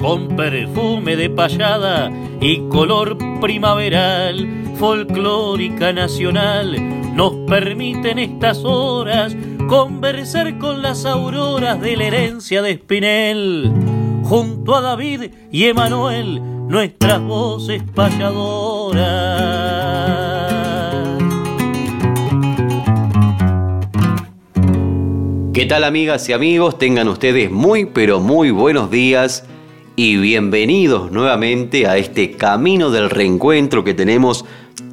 con perfume de payada y color primaveral, folclórica nacional, nos permiten estas horas conversar con las auroras de la herencia de Espinel. Junto a David y Emanuel, nuestras voces payadoras. ¿Qué tal amigas y amigos? Tengan ustedes muy pero muy buenos días y bienvenidos nuevamente a este camino del reencuentro que tenemos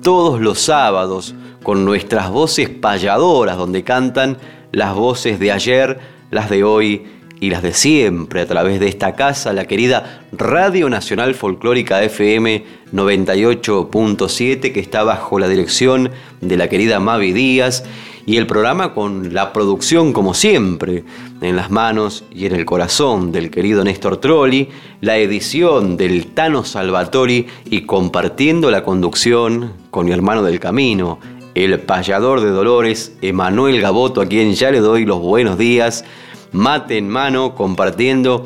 todos los sábados con nuestras voces payadoras donde cantan las voces de ayer, las de hoy y las de siempre a través de esta casa, la querida Radio Nacional Folclórica FM 98.7 que está bajo la dirección de la querida Mavi Díaz y el programa con la producción como siempre, en las manos y en el corazón del querido Néstor Trolli, la edición del Tano Salvatori y compartiendo la conducción con mi hermano del camino, el payador de Dolores, Emanuel Gaboto, a quien ya le doy los buenos días, mate en mano, compartiendo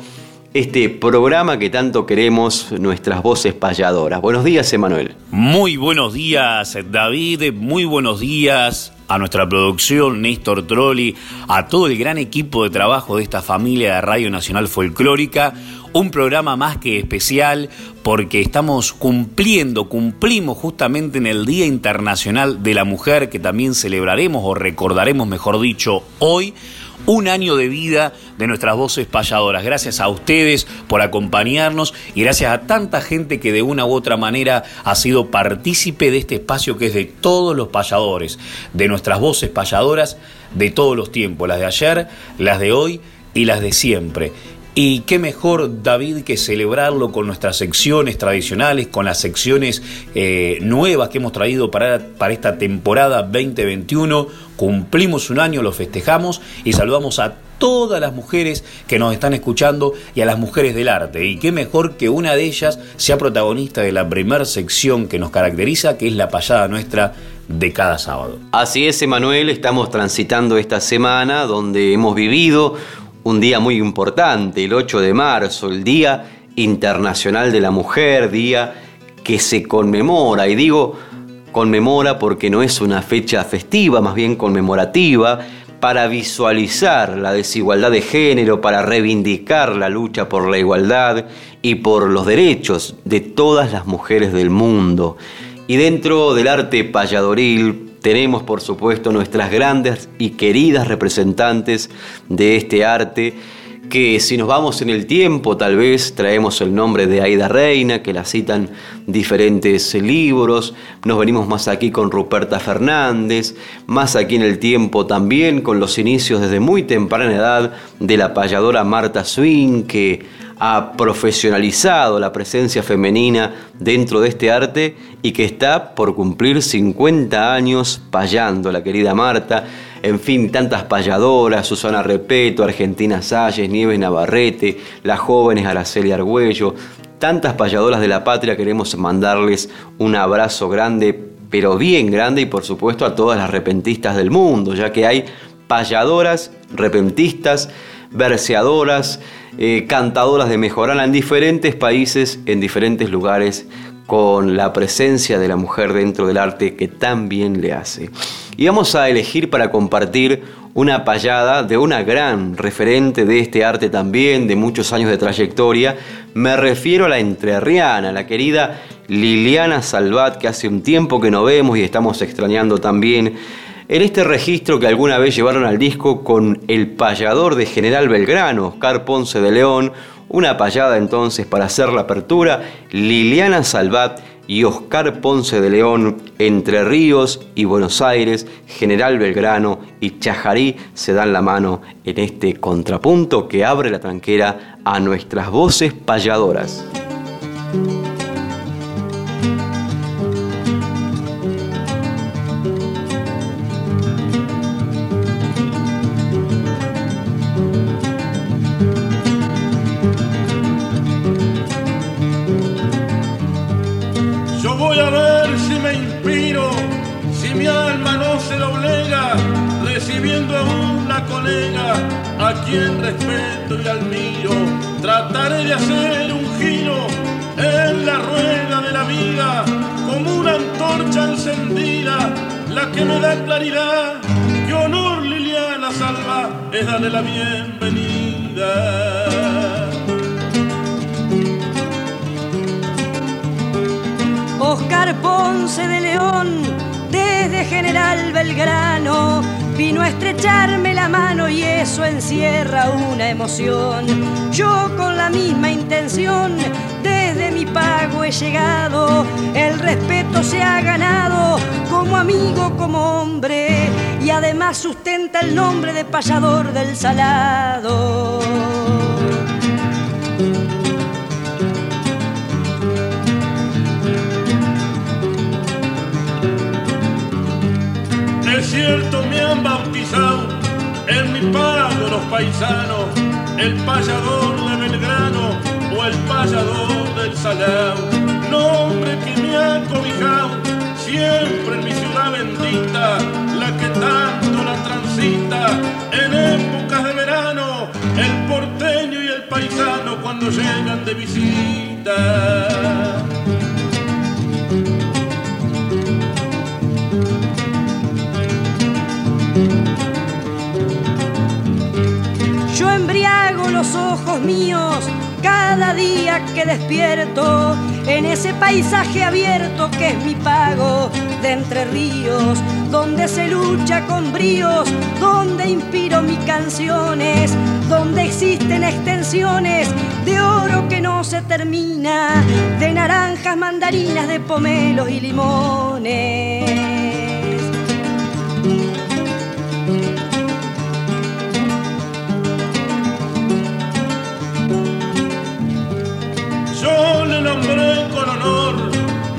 este programa que tanto queremos, nuestras voces payadoras. Buenos días, Emanuel. Muy buenos días, David. Muy buenos días a nuestra producción, Néstor Trolli, a todo el gran equipo de trabajo de esta familia de Radio Nacional Folclórica. Un programa más que especial porque estamos cumpliendo, cumplimos justamente en el Día Internacional de la Mujer que también celebraremos o recordaremos, mejor dicho, hoy un año de vida de nuestras voces payadoras. Gracias a ustedes por acompañarnos y gracias a tanta gente que de una u otra manera ha sido partícipe de este espacio que es de todos los payadores, de nuestras voces payadoras de todos los tiempos, las de ayer, las de hoy y las de siempre. Y qué mejor, David, que celebrarlo con nuestras secciones tradicionales, con las secciones eh, nuevas que hemos traído para, para esta temporada 2021. Cumplimos un año, lo festejamos y saludamos a todas las mujeres que nos están escuchando y a las mujeres del arte. Y qué mejor que una de ellas sea protagonista de la primera sección que nos caracteriza, que es la payada nuestra de cada sábado. Así es, Emanuel, estamos transitando esta semana donde hemos vivido un día muy importante, el 8 de marzo, el Día Internacional de la Mujer, día que se conmemora, y digo conmemora porque no es una fecha festiva, más bien conmemorativa, para visualizar la desigualdad de género, para reivindicar la lucha por la igualdad y por los derechos de todas las mujeres del mundo. Y dentro del arte payadoril tenemos, por supuesto, nuestras grandes y queridas representantes de este arte, que si nos vamos en el tiempo, tal vez traemos el nombre de Aida Reina, que la citan diferentes libros, nos venimos más aquí con Ruperta Fernández, más aquí en el tiempo también con los inicios desde muy temprana edad de la payadora Marta Swing, que ha profesionalizado la presencia femenina dentro de este arte y que está por cumplir 50 años payando, la querida Marta. En fin, tantas payadoras, Susana Repeto, Argentina Salles, Nieves Navarrete, las jóvenes Araceli Argüello, tantas payadoras de la patria, queremos mandarles un abrazo grande, pero bien grande, y por supuesto a todas las repentistas del mundo, ya que hay payadoras, repentistas, verseadoras, eh, cantadoras de mejorana en diferentes países, en diferentes lugares, con la presencia de la mujer dentro del arte que tan bien le hace. Y vamos a elegir para compartir una payada de una gran referente de este arte también, de muchos años de trayectoria. Me refiero a la entrerriana, la querida Liliana Salvat, que hace un tiempo que no vemos y estamos extrañando también en este registro que alguna vez llevaron al disco con el payador de General Belgrano, Oscar Ponce de León, una payada entonces para hacer la apertura, Liliana Salvat y Oscar Ponce de León, Entre Ríos y Buenos Aires, General Belgrano y Chajarí se dan la mano en este contrapunto que abre la tranquera a nuestras voces payadoras. Antorcha encendida, la que me da claridad. Qué honor Liliana Salva es darle la bienvenida. Oscar Ponce de León, desde General Belgrano Vino a estrecharme la mano y eso encierra una emoción. Yo con la misma intención, desde mi pago he llegado. El respeto se ha ganado como amigo, como hombre. Y además sustenta el nombre de payador del salado. Es cierto, me han bautizado en mi pago los paisanos, el payador de Belgrano el payador del Salao. Nombre que me ha cobijado siempre en mi ciudad bendita, la que tanto la transita en épocas de verano, el porteño y el paisano cuando llegan de visita. los ojos míos cada día que despierto en ese paisaje abierto que es mi pago de entre ríos, donde se lucha con bríos, donde inspiro mis canciones, donde existen extensiones de oro que no se termina, de naranjas, mandarinas, de pomelos y limones. Con honor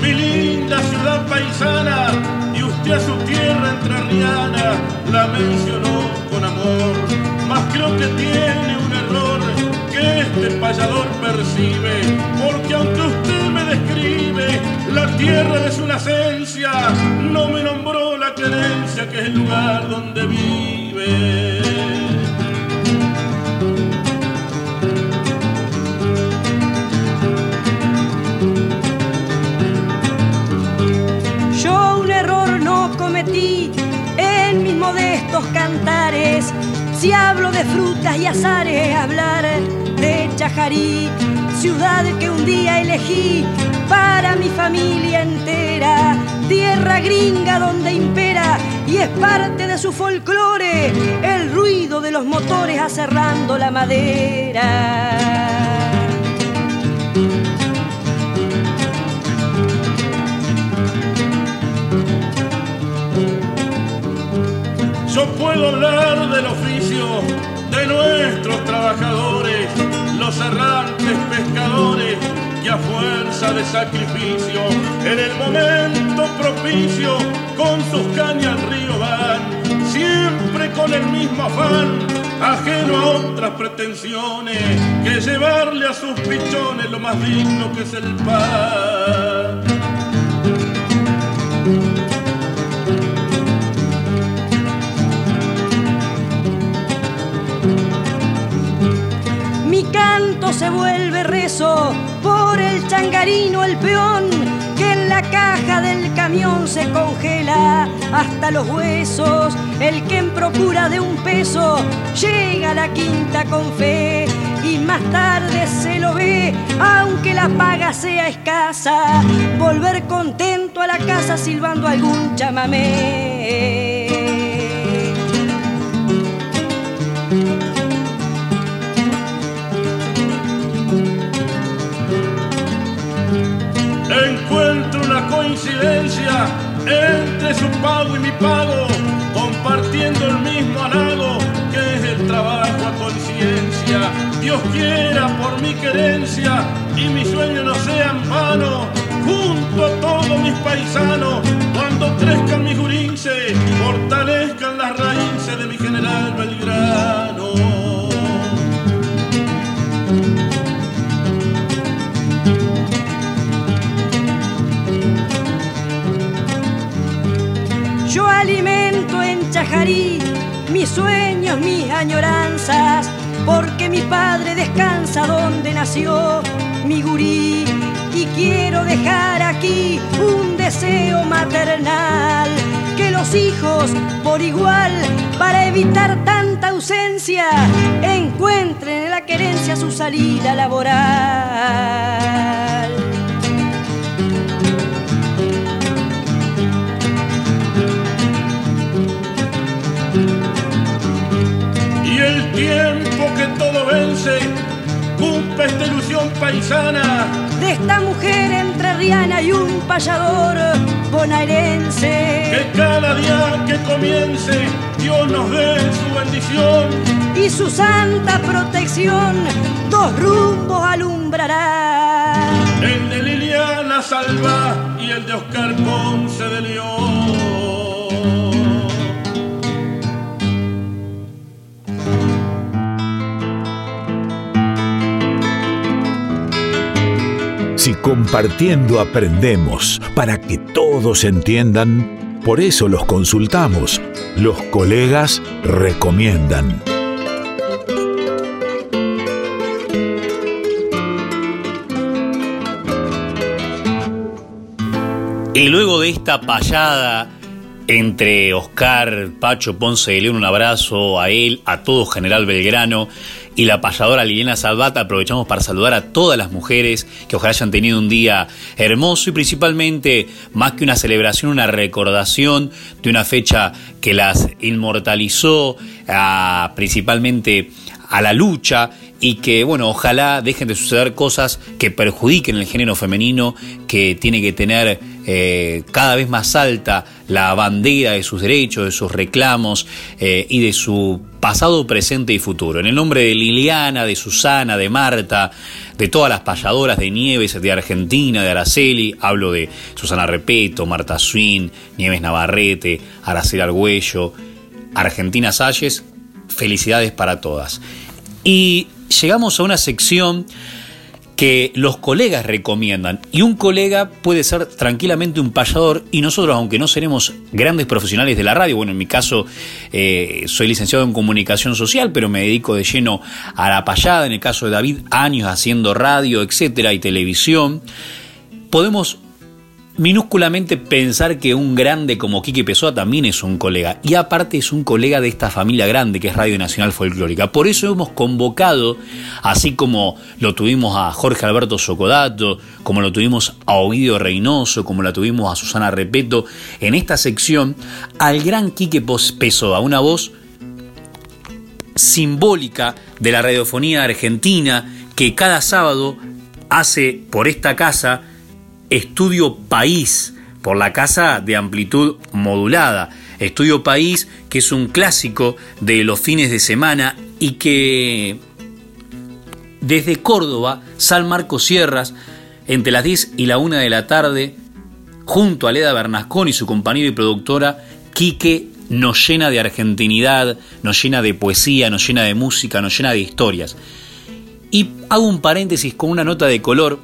mi linda ciudad paisana y usted a su tierra entrerriana la mencionó con amor. Mas creo que tiene un error que este payador percibe, porque aunque usted me describe la tierra de su nacencia, no me nombró la querencia que es el lugar donde vive. Si hablo de frutas y azares, hablar de Chajarí, ciudad que un día elegí para mi familia entera, tierra gringa donde impera y es parte de su folclore el ruido de los motores aserrando la madera. Yo puedo hablar del oficio de nuestros trabajadores, los errantes pescadores que a fuerza de sacrificio, en el momento propicio, con sus cañas al río van, siempre con el mismo afán, ajeno a otras pretensiones, que llevarle a sus pichones lo más digno que es el pan. Se vuelve rezo por el changarino, el peón, que en la caja del camión se congela hasta los huesos. El que en procura de un peso llega a la quinta con fe y más tarde se lo ve, aunque la paga sea escasa, volver contento a la casa silbando algún chamamé. Coincidencia entre su pago y mi pago, compartiendo el mismo halago que es el trabajo a conciencia Dios quiera por mi querencia y mi sueño no sea en vano, junto a todos mis paisanos, cuando crezcan mis jurinces, fortalezcan las raíces de mi general Belgrano. Yo alimento en Chajarí mis sueños, mis añoranzas, porque mi padre descansa donde nació mi gurí y quiero dejar aquí un deseo maternal que los hijos por igual para evitar tanta ausencia encuentren en la querencia su salida laboral. Todo vence, cumple esta ilusión paisana. de esta mujer entrerriana y un payador bonaerense. Que cada día que comience, Dios nos dé su bendición. y su santa protección dos rumbos alumbrará. El de Liliana Salva y el de Oscar Ponce de León. Si compartiendo aprendemos para que todos entiendan, por eso los consultamos. Los colegas recomiendan. Y luego de esta payada entre Oscar, Pacho, Ponce de León, un abrazo a él, a todo General Belgrano y la payadora Liliana Salvata, aprovechamos para saludar a todas las mujeres que ojalá hayan tenido un día hermoso y principalmente, más que una celebración, una recordación de una fecha que las inmortalizó, a- principalmente a la lucha y que, bueno, ojalá dejen de suceder cosas que perjudiquen el género femenino, que tiene que tener eh, cada vez más alta la bandera de sus derechos, de sus reclamos eh, y de su pasado, presente y futuro. En el nombre de Liliana, de Susana, de Marta, de todas las payadoras de Nieves, de Argentina, de Araceli, hablo de Susana Repeto, Marta Swin, Nieves Navarrete, Araceli Argüello, Argentina Salles, felicidades para todas. Y llegamos a una sección que los colegas recomiendan. Y un colega puede ser tranquilamente un payador y nosotros, aunque no seremos grandes profesionales de la radio, bueno, en mi caso eh, soy licenciado en comunicación social, pero me dedico de lleno a la payada, en el caso de David, años haciendo radio, etcétera, y televisión, podemos minúsculamente pensar que un grande como Quique Pessoa también es un colega. Y aparte es un colega de esta familia grande que es Radio Nacional Folclórica. Por eso hemos convocado, así como lo tuvimos a Jorge Alberto Socodato, como lo tuvimos a Ovidio Reynoso, como la tuvimos a Susana Repeto, en esta sección, al gran Quique Pessoa, una voz simbólica de la radiofonía argentina que cada sábado hace por esta casa Estudio País, por la casa de amplitud modulada. Estudio País, que es un clásico de los fines de semana y que desde Córdoba, San Marcos Sierras, entre las 10 y la 1 de la tarde, junto a Leda Bernascón y su compañero y productora, Quique nos llena de argentinidad, nos llena de poesía, nos llena de música, nos llena de historias. Y hago un paréntesis con una nota de color,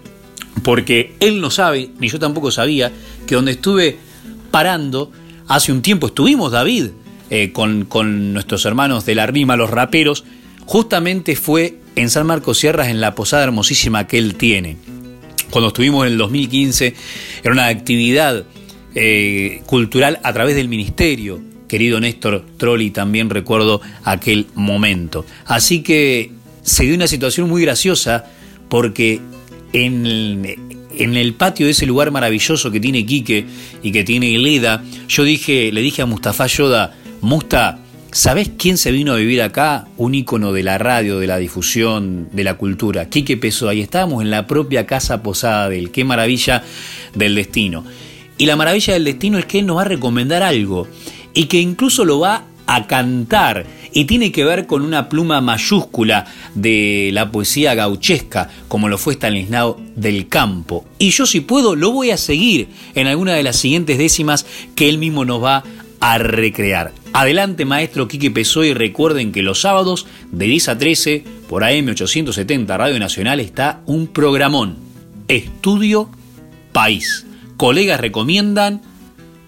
porque él no sabe, ni yo tampoco sabía, que donde estuve parando, hace un tiempo estuvimos, David, eh, con, con nuestros hermanos de la rima, los raperos, justamente fue en San Marcos Sierras, en la posada hermosísima que él tiene. Cuando estuvimos en el 2015, era una actividad eh, cultural a través del ministerio. Querido Néstor Trolli, también recuerdo aquel momento. Así que se dio una situación muy graciosa porque en el, patio de ese lugar maravilloso que tiene Quique y que tiene Leda, yo dije, le dije a Mustafa Yoda, Musta, ¿sabés quién se vino a vivir acá? Un ícono de la radio, de la difusión, de la cultura. Quique Pesó, ahí estábamos en la propia casa posada de él. Qué maravilla del destino. Y la maravilla del destino es que él nos va a recomendar algo y que incluso lo va a cantar y tiene que ver con una pluma mayúscula de la poesía gauchesca, como lo fue Stanislao del Campo. Y yo si puedo lo voy a seguir en alguna de las siguientes décimas que él mismo nos va a recrear. Adelante maestro Quique Pesoy, recuerden que los sábados de 10 a 13 por AM870 Radio Nacional está un programón, Estudio País. Colegas recomiendan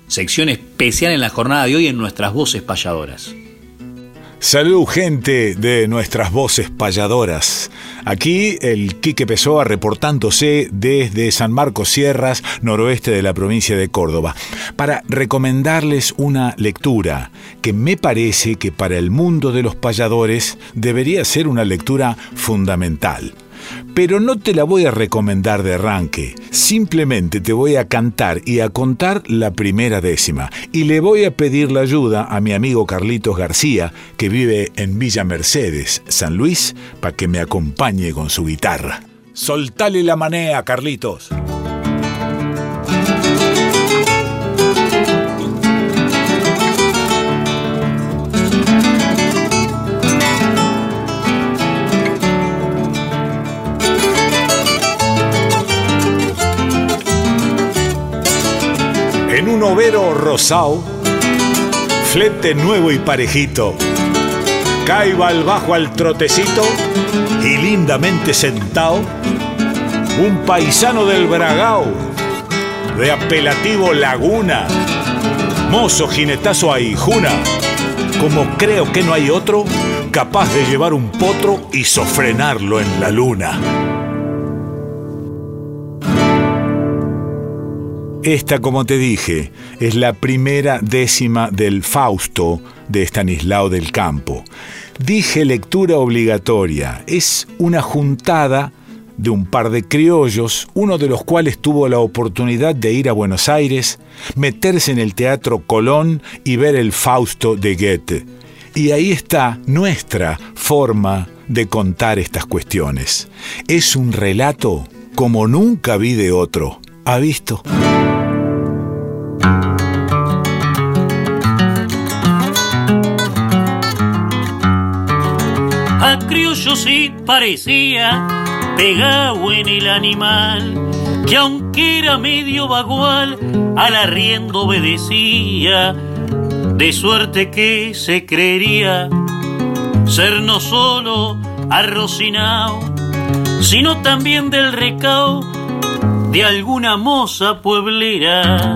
sección especial en la jornada de hoy en nuestras voces payadoras. Salud gente de nuestras voces payadoras. Aquí el Quique Pessoa reportándose desde San Marcos Sierras, noroeste de la provincia de Córdoba, para recomendarles una lectura que me parece que para el mundo de los payadores debería ser una lectura fundamental pero no te la voy a recomendar de arranque. Simplemente te voy a cantar y a contar la primera décima. Y le voy a pedir la ayuda a mi amigo Carlitos García, que vive en Villa Mercedes, San Luis, para que me acompañe con su guitarra. Soltale la manea, Carlitos. Overo rosao, flete nuevo y parejito, caiba al bajo al trotecito y lindamente sentado, un paisano del Bragao, de apelativo Laguna, mozo jinetazo a Hijuna, como creo que no hay otro capaz de llevar un potro y sofrenarlo en la luna. Esta, como te dije, es la primera décima del Fausto de Estanislao del Campo. Dije lectura obligatoria. Es una juntada de un par de criollos, uno de los cuales tuvo la oportunidad de ir a Buenos Aires, meterse en el Teatro Colón y ver el Fausto de Goethe. Y ahí está nuestra forma de contar estas cuestiones. Es un relato como nunca vi de otro. ¿Ha visto? Criollo sí parecía pegado en el animal, que aunque era medio vagual, al arriendo obedecía, de suerte que se creería ser no solo arrocinao, sino también del recao de alguna moza pueblera.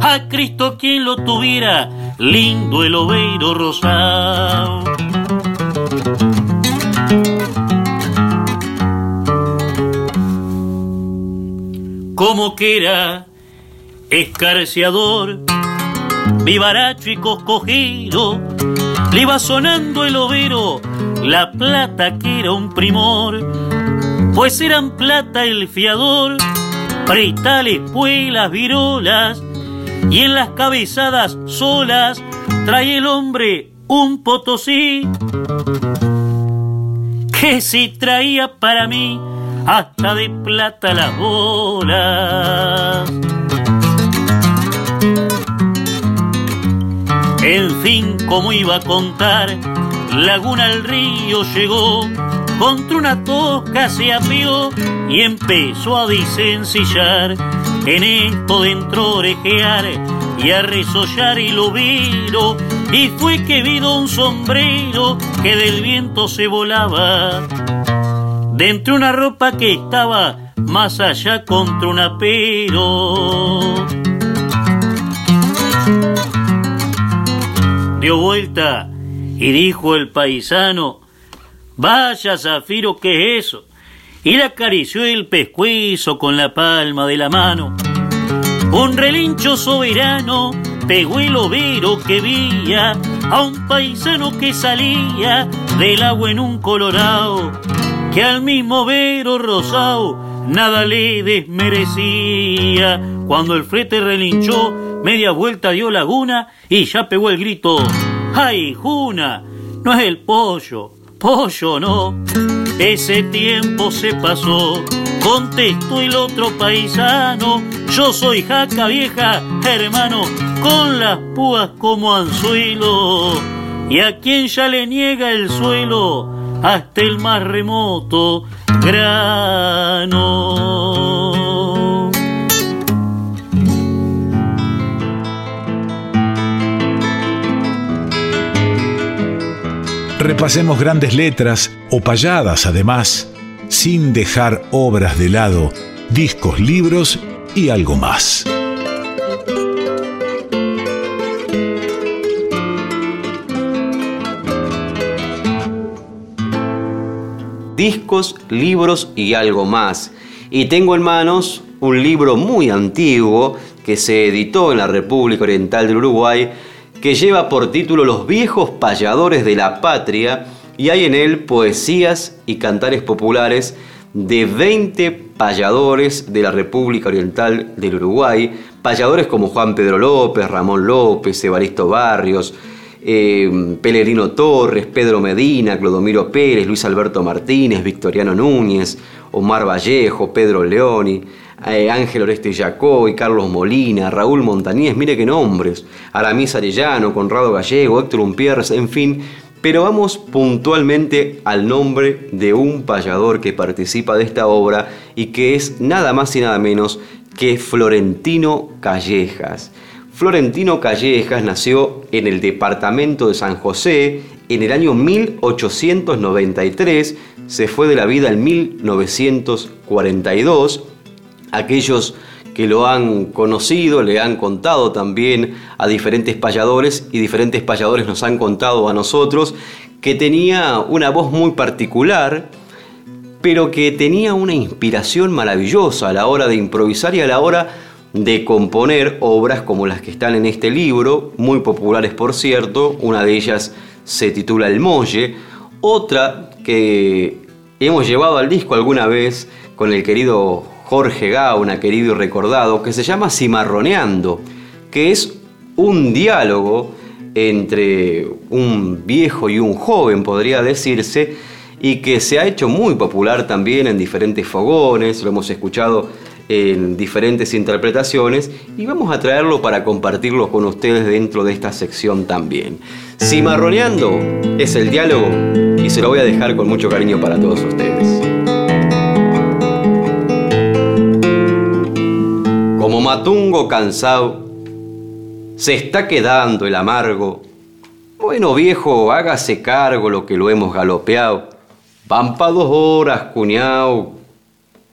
A Cristo quien lo tuviera, lindo el oveiro rosado. Como que era escarciador, vivaracho y coscogido, le iba sonando el overo, la plata que era un primor pues eran plata el fiador, pretales, puelas, virolas, y en las cabezadas solas trae el hombre un potosí, que si traía para mí hasta de plata las bolas. En fin, como iba a contar, Laguna al río llegó contra una tosca se apió y empezó a disencillar. En esto dentro orejear y a resollar y lo viro. Y fue que vino un sombrero que del viento se volaba. Dentro una ropa que estaba más allá contra un apero. Dio vuelta y dijo el paisano, Vaya, Zafiro, ¿qué es eso? Y le acarició el pescuezo con la palma de la mano. Un relincho soberano pegó el overo que vía a un paisano que salía del agua en un colorado, que al mismo overo rosado nada le desmerecía. Cuando el frete relinchó, media vuelta dio laguna y ya pegó el grito. ¡Ay, Juna! No es el pollo, pollo no. Ese tiempo se pasó, contestó el otro paisano. Yo soy jaca vieja, hermano, con las púas como anzuelo. y a quien ya le niega el suelo hasta el más remoto grano. Repasemos grandes letras o payadas además, sin dejar obras de lado, discos, libros y algo más. Discos, libros y algo más. Y tengo en manos un libro muy antiguo que se editó en la República Oriental del Uruguay, que lleva por título Los viejos payadores de la patria, y hay en él poesías y cantares populares de 20 payadores de la República Oriental del Uruguay, payadores como Juan Pedro López, Ramón López, Evaristo Barrios, eh, Pelerino Torres, Pedro Medina, Clodomiro Pérez, Luis Alberto Martínez, Victoriano Núñez, Omar Vallejo, Pedro Leoni, eh, Ángel Oreste Yacoy, Carlos Molina, Raúl Montañez, mire qué nombres, Aramis Arellano, Conrado Gallego, Héctor Umpierres, en fin, pero vamos puntualmente al nombre de un payador que participa de esta obra y que es nada más y nada menos que Florentino Callejas. Florentino Callejas nació en el departamento de San José en el año 1893, se fue de la vida en 1942. Aquellos que lo han conocido le han contado también a diferentes payadores y diferentes payadores nos han contado a nosotros que tenía una voz muy particular, pero que tenía una inspiración maravillosa a la hora de improvisar y a la hora de componer obras como las que están en este libro, muy populares por cierto, una de ellas se titula El Molle, otra que hemos llevado al disco alguna vez con el querido Jorge Gauna, querido y recordado, que se llama Cimarroneando, que es un diálogo entre un viejo y un joven, podría decirse, y que se ha hecho muy popular también en diferentes fogones, lo hemos escuchado en diferentes interpretaciones y vamos a traerlo para compartirlo con ustedes dentro de esta sección también. Cimarroneando es el diálogo y se lo voy a dejar con mucho cariño para todos ustedes. Como matungo cansado, se está quedando el amargo. Bueno viejo, hágase cargo lo que lo hemos galopeado. Van pa' dos horas, cuñao,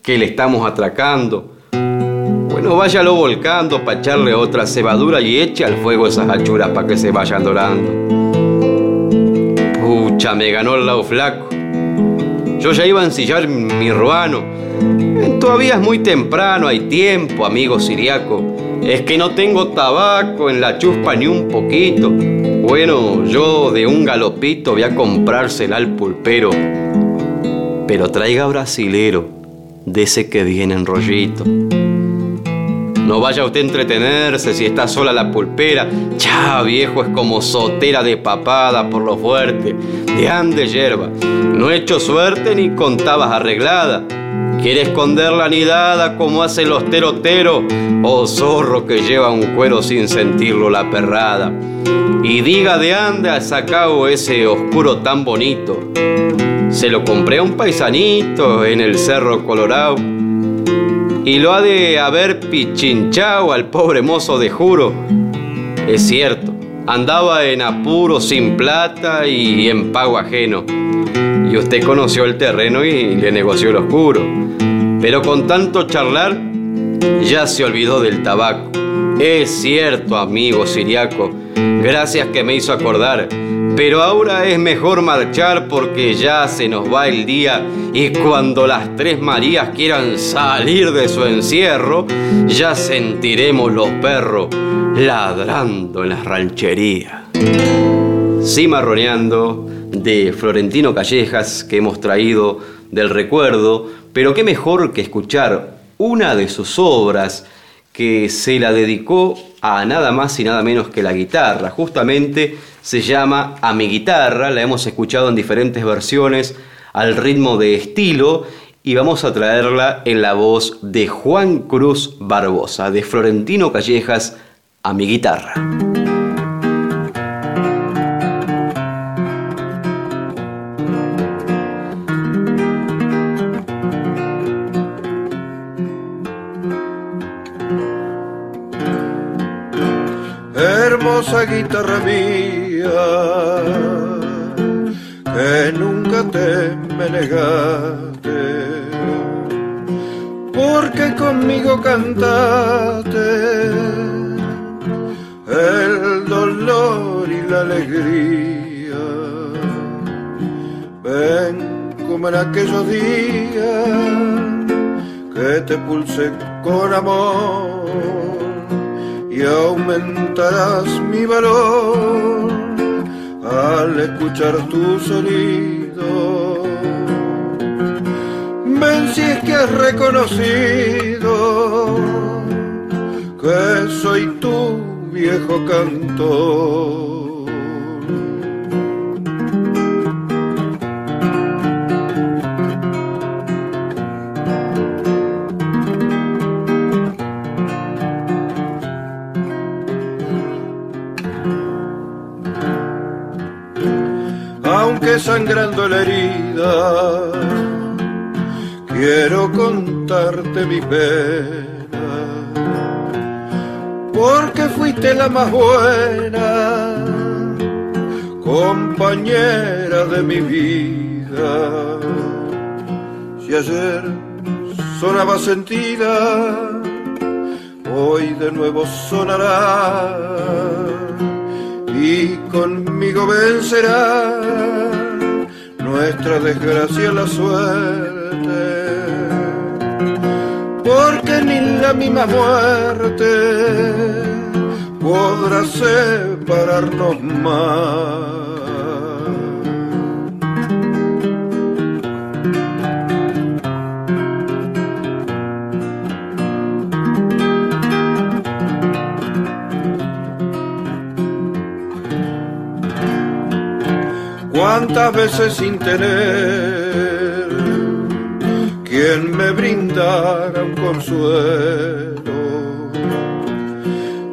que le estamos atracando. Bueno, váyalo volcando para echarle otra cebadura y eche al fuego esas hachuras para que se vayan dorando. Pucha, me ganó el lado flaco. Yo ya iba a ensillar mi ruano. Todavía es muy temprano, hay tiempo, amigo siriaco. Es que no tengo tabaco en la chuspa ni un poquito. Bueno, yo de un galopito voy a comprársela al pulpero. Pero traiga brasilero de ese que viene en rollito. No vaya usted a entretenerse si está sola la pulpera. Ya, viejo, es como sotera de papada por lo fuerte. De ande hierba. No he hecho suerte ni contabas arreglada. Quiere esconder la nidada como hacen los teroteros. Oh zorro que lleva un cuero sin sentirlo la perrada. Y diga de ande ha sacado ese oscuro tan bonito. Se lo compré a un paisanito en el Cerro Colorado. Y lo ha de haber pichinchado al pobre mozo de juro. Es cierto, andaba en apuro, sin plata y en pago ajeno. Y usted conoció el terreno y le negoció el oscuro. Pero con tanto charlar, ya se olvidó del tabaco. Es cierto, amigo siriaco. Gracias que me hizo acordar. Pero ahora es mejor marchar porque ya se nos va el día y cuando las tres Marías quieran salir de su encierro, ya sentiremos los perros ladrando en las rancherías. Cimarroneando de Florentino Callejas que hemos traído del recuerdo, pero qué mejor que escuchar una de sus obras que se la dedicó a nada más y nada menos que la guitarra. Justamente se llama A mi guitarra, la hemos escuchado en diferentes versiones al ritmo de estilo y vamos a traerla en la voz de Juan Cruz Barbosa, de Florentino Callejas, A mi guitarra. Guitarra mía, que nunca te me negaste, porque conmigo cantaste el dolor y la alegría. Ven como en aquellos días que te pulse con amor y aumentarás mi valor al escuchar tu sonido. Ven es que has reconocido que soy tu viejo cantor. Aunque sangrando la herida, quiero contarte mi pena, porque fuiste la más buena, compañera de mi vida. Si ayer sonaba sentida, hoy de nuevo sonará. Y conmigo vencerá nuestra desgracia la suerte, porque ni la misma muerte podrá separarnos más. Cuántas veces sin tener quien me brindara un consuelo.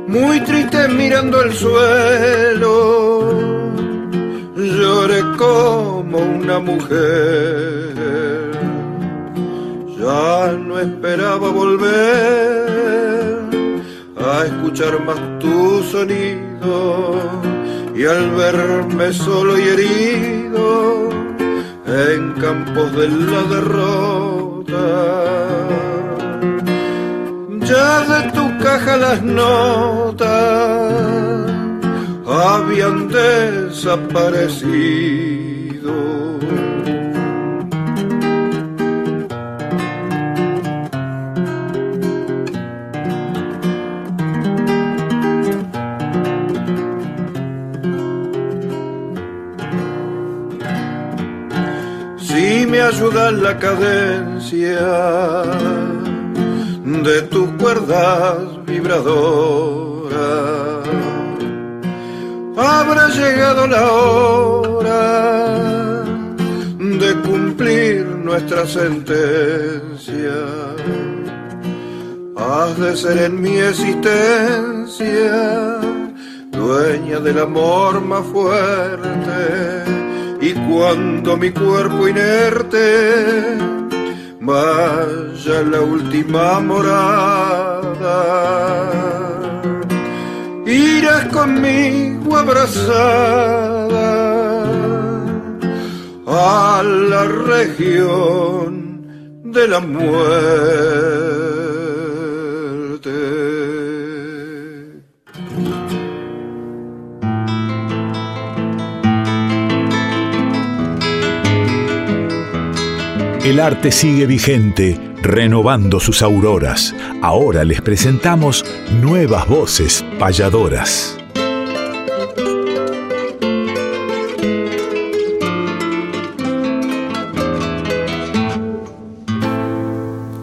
Muy triste mirando el suelo, lloré como una mujer. Ya no esperaba volver a escuchar más tu sonido y al verme solo y herido en campos de la derrota, ya de tu caja las notas habían desaparecido. Ayuda la cadencia de tus cuerdas vibradoras. Habrá llegado la hora de cumplir nuestra sentencia. Has de ser en mi existencia dueña del amor más fuerte cuando mi cuerpo inerte vaya a la última morada, irás conmigo abrazada a la región de la muerte. El arte sigue vigente, renovando sus auroras. Ahora les presentamos nuevas voces payadoras.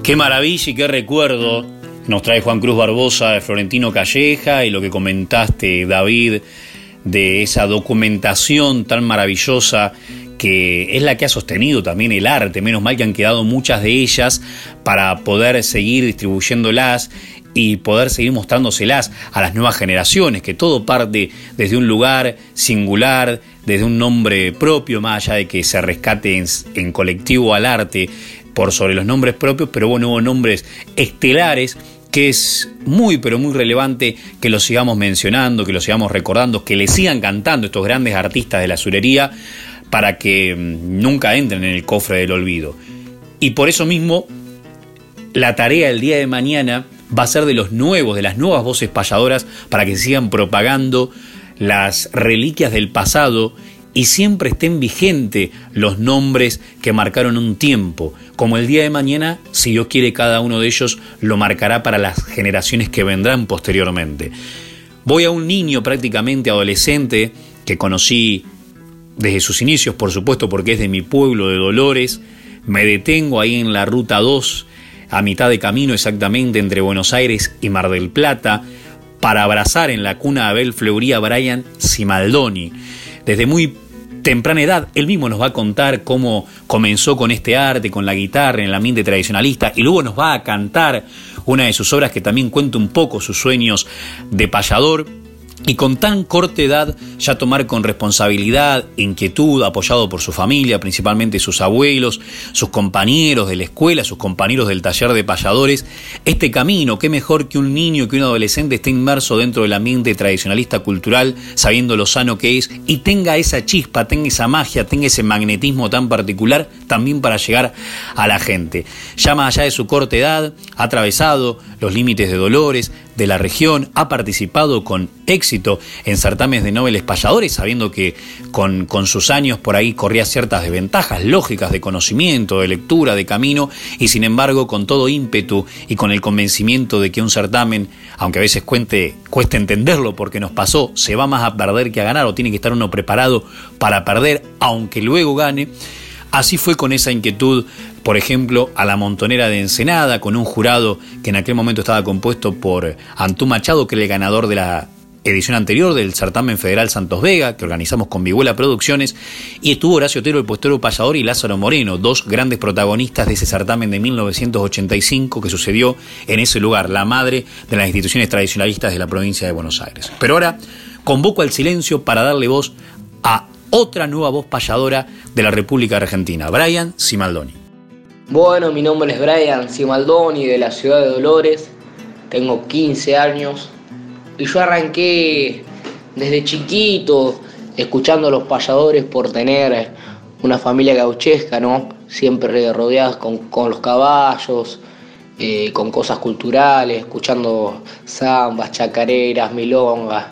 Qué maravilla y qué recuerdo nos trae Juan Cruz Barbosa de Florentino Calleja y lo que comentaste, David, de esa documentación tan maravillosa que es la que ha sostenido también el arte, menos mal que han quedado muchas de ellas para poder seguir distribuyéndolas y poder seguir mostrándoselas a las nuevas generaciones, que todo parte desde un lugar singular, desde un nombre propio, más allá de que se rescate en, colectivo al arte por sobre los nombres propios, pero bueno, hubo nombres estelares que es muy pero muy relevante que lo sigamos mencionando, que lo sigamos recordando, que le sigan cantando estos grandes artistas de la surería para que mm, nunca entren en el cofre del olvido. Y por eso mismo, la tarea del día de mañana va a ser de los nuevos, de las nuevas voces payadoras, para que sigan propagando las reliquias del pasado y siempre estén vigentes los nombres que marcaron un tiempo, como el día de mañana, si Dios quiere, cada uno de ellos lo marcará para las generaciones que vendrán posteriormente. Voy a un niño prácticamente adolescente que conocí desde sus inicios, por supuesto, porque es de mi pueblo de Dolores, me detengo ahí en la ruta 2, a mitad de camino exactamente entre Buenos Aires y Mar del Plata, para abrazar en la cuna de Abel Fleury a Brian Simaldoni. Desde muy temprana edad, él mismo nos va a contar cómo comenzó con este arte, con la guitarra en el ambiente tradicionalista, y luego nos va a cantar una de sus obras que también cuenta un poco sus sueños de payador y con tan corta edad ya tomar con responsabilidad, inquietud, apoyado por su familia, principalmente sus abuelos, sus compañeros de la escuela, sus compañeros del taller de payadores, este camino, qué mejor que un niño, que un adolescente esté inmerso dentro del ambiente tradicionalista cultural, sabiendo lo sano que es, y tenga esa chispa, tenga esa magia, tenga ese magnetismo tan particular también para llegar a la gente. Ya más allá de su corta edad, ha atravesado los límites de Dolores, de la región, ha participado con éxito en certámenes de noveles payadores, sabiendo que con, con, sus años por ahí corría ciertas desventajas lógicas de conocimiento, de lectura, de camino, y sin embargo con todo ímpetu y con el convencimiento de que un certamen, aunque a veces cuente, cueste entenderlo porque nos pasó, se va más a perder que a ganar o tiene que estar uno preparado para perder, aunque luego gane, Así fue con esa inquietud, por ejemplo, a la montonera de Ensenada, con un jurado que en aquel momento estaba compuesto por Antú Machado, que era el ganador de la edición anterior del certamen federal Santos Vega, que organizamos con Vihuela Producciones, y estuvo Horacio Otero, el puestero payador, y Lázaro Moreno, dos grandes protagonistas de ese certamen de 1985 que sucedió en ese lugar, la madre de las instituciones tradicionalistas de la provincia de Buenos Aires. Pero ahora convoco al silencio para darle voz a otra nueva voz payadora de la República Argentina, Brian Simaldoni. Bueno, mi nombre es Brian Simaldoni de la ciudad de Dolores, tengo 15 años y yo arranqué desde chiquito escuchando a los payadores por tener una familia gauchesca, ¿no? Siempre rodeadas con, los caballos, eh, con cosas culturales, escuchando zambas, chacareras, milongas.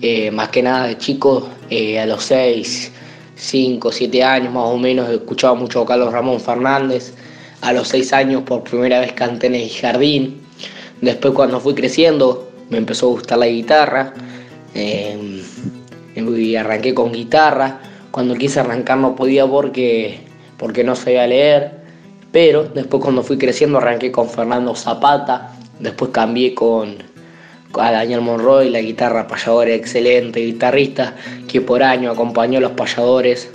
Eh, más que nada de chico, eh, a los 6, 5, 7 años más o menos, escuchaba mucho a Carlos Ramón Fernández. A los 6 años por primera vez canté en el jardín. Después cuando fui creciendo me empezó a gustar la guitarra. Eh, y arranqué con guitarra. Cuando quise arrancar no podía porque, porque no sabía leer. Pero después cuando fui creciendo arranqué con Fernando Zapata. Después cambié con, a Daniel Monroy, la guitarra payadora excelente, guitarrista que por año acompañó a los payadores.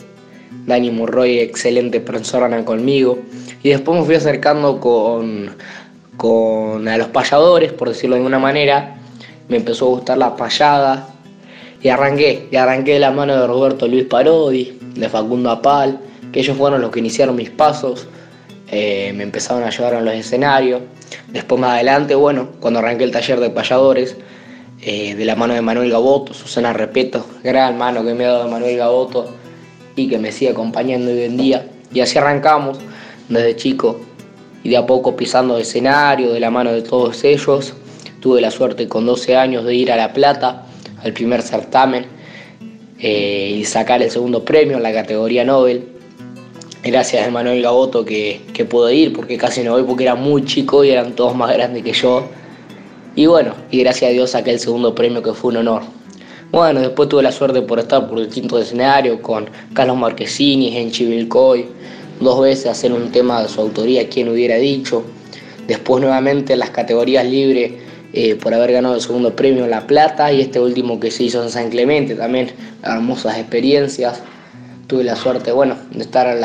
Dani Monroy, excelente persona conmigo. Y después me fui acercando con, con a los payadores, por decirlo de alguna manera. Me empezó a gustar la payada. Y arranqué, y arranqué de la mano de Roberto Luis Parodi, de Facundo Apal, que ellos fueron los que iniciaron mis pasos. Eh, me empezaron a llevar a los escenarios. Después más adelante, bueno, cuando arranqué el taller de payadores, eh, de la mano de Manuel Gaboto, Susana Repeto, gran mano que me ha dado Manuel Gaboto y que me sigue acompañando hoy en día. Y así arrancamos desde chico y de a poco pisando el escenario, de la mano de todos ellos. Tuve la suerte con 12 años de ir a La Plata, al primer certamen, eh, y sacar el segundo premio en la categoría Nobel gracias a Manuel Gaboto que, que pude ir, porque casi no voy porque era muy chico y eran todos más grandes que yo. Y bueno, y gracias a Dios saqué el segundo premio que fue un honor. Bueno, después tuve la suerte por estar por distintos escenarios con Carlos Marquesini en Chivilcoy, dos veces hacer un tema de su autoría, quien hubiera dicho. Después nuevamente en las categorías libres eh, por haber ganado el segundo premio en La Plata y este último que se hizo en San Clemente, también hermosas experiencias tuve la suerte, bueno, de estar en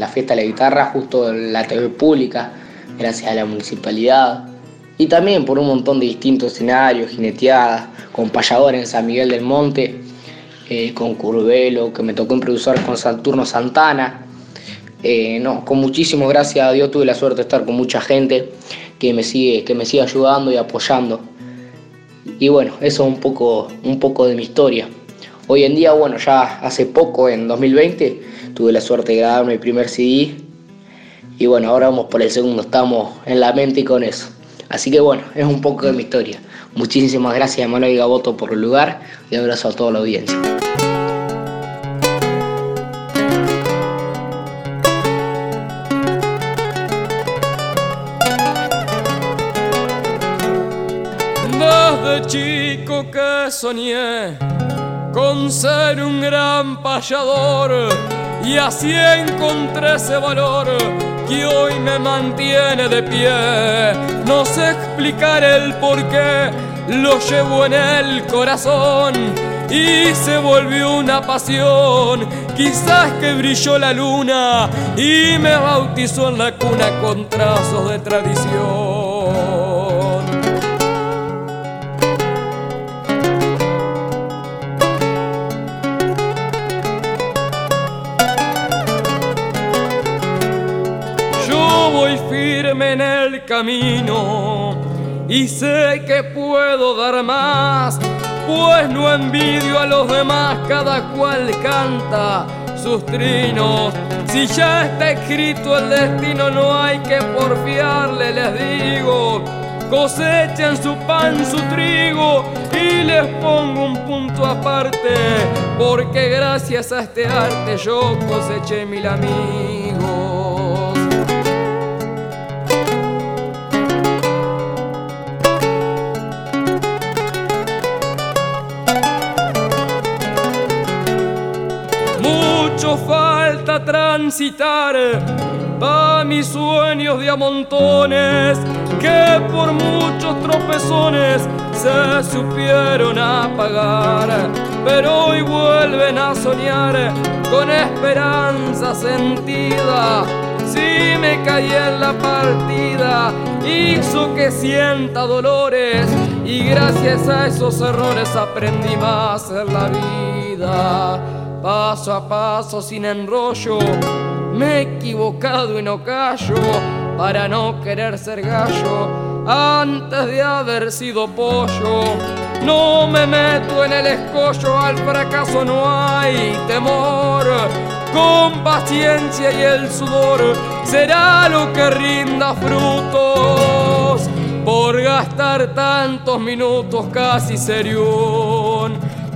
la, fiesta de la guitarra justo en la TV pública, gracias a la municipalidad. Y también por un montón de distintos escenarios, jineteadas, con payador en San Miguel del Monte, eh, con Curvelo, que me tocó improvisar con Saturno Santana. Eh, no, con muchísimo gracias a Dios tuve la suerte de estar con mucha gente que me sigue, que me sigue ayudando y apoyando. Y bueno, eso es un poco, un poco de mi historia. Hoy en día, bueno, ya hace poco, en 2020, tuve la suerte de grabar mi primer CD. Y bueno, ahora vamos por el segundo, estamos en la mente y con eso. Así que bueno, es un poco de mi historia. Muchísimas gracias a Manuel Gaboto por el lugar y abrazo a toda la audiencia. Chico que soñé con ser un gran payador y así encontré ese valor que hoy me mantiene de pie. No sé explicar el por qué, lo llevo en el corazón y se volvió una pasión. Quizás que brilló la luna y me bautizó en la cuna con trazos de tradición. Y sé que puedo dar más, pues no envidio a los demás, cada cual canta sus trinos. Si ya está escrito el destino, no hay que porfiarle, les digo. Cosechen su pan, su trigo y les pongo un punto aparte, porque gracias a este arte yo coseché mil amigos. Transitar va mis sueños de a montones que por muchos tropezones se supieron apagar, pero hoy vuelven a soñar con esperanza sentida. Si me caí en la partida, hizo que sienta dolores y gracias a esos errores aprendí más en la vida paso a paso sin enrollo. Me he equivocado y no callo para no querer ser gallo antes de haber sido pollo. No me meto en el escollo, al fracaso no hay temor. Con paciencia y el sudor será lo que rinda frutos por gastar tantos minutos casi serión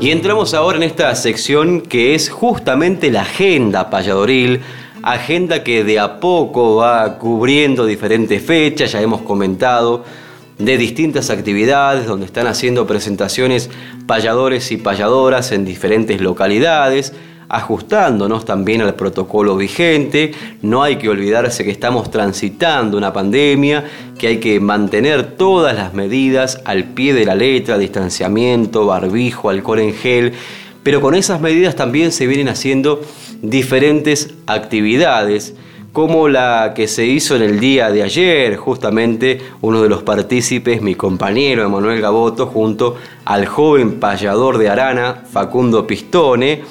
Y entramos ahora en esta sección que es justamente la agenda payadoril, agenda que de a poco va cubriendo diferentes fechas, ya hemos comentado, de distintas actividades donde están haciendo presentaciones payadores y payadoras en diferentes localidades ajustándonos también al protocolo vigente. No hay que olvidarse que estamos transitando una pandemia, que hay que mantener todas las medidas al pie de la letra, distanciamiento, barbijo, alcohol en gel. Pero con esas medidas también se vienen haciendo diferentes actividades como la que se hizo en el día de ayer, justamente uno de los partícipes, mi compañero Emanuel Gaboto, junto al joven payador de Arana, Facundo Pistone,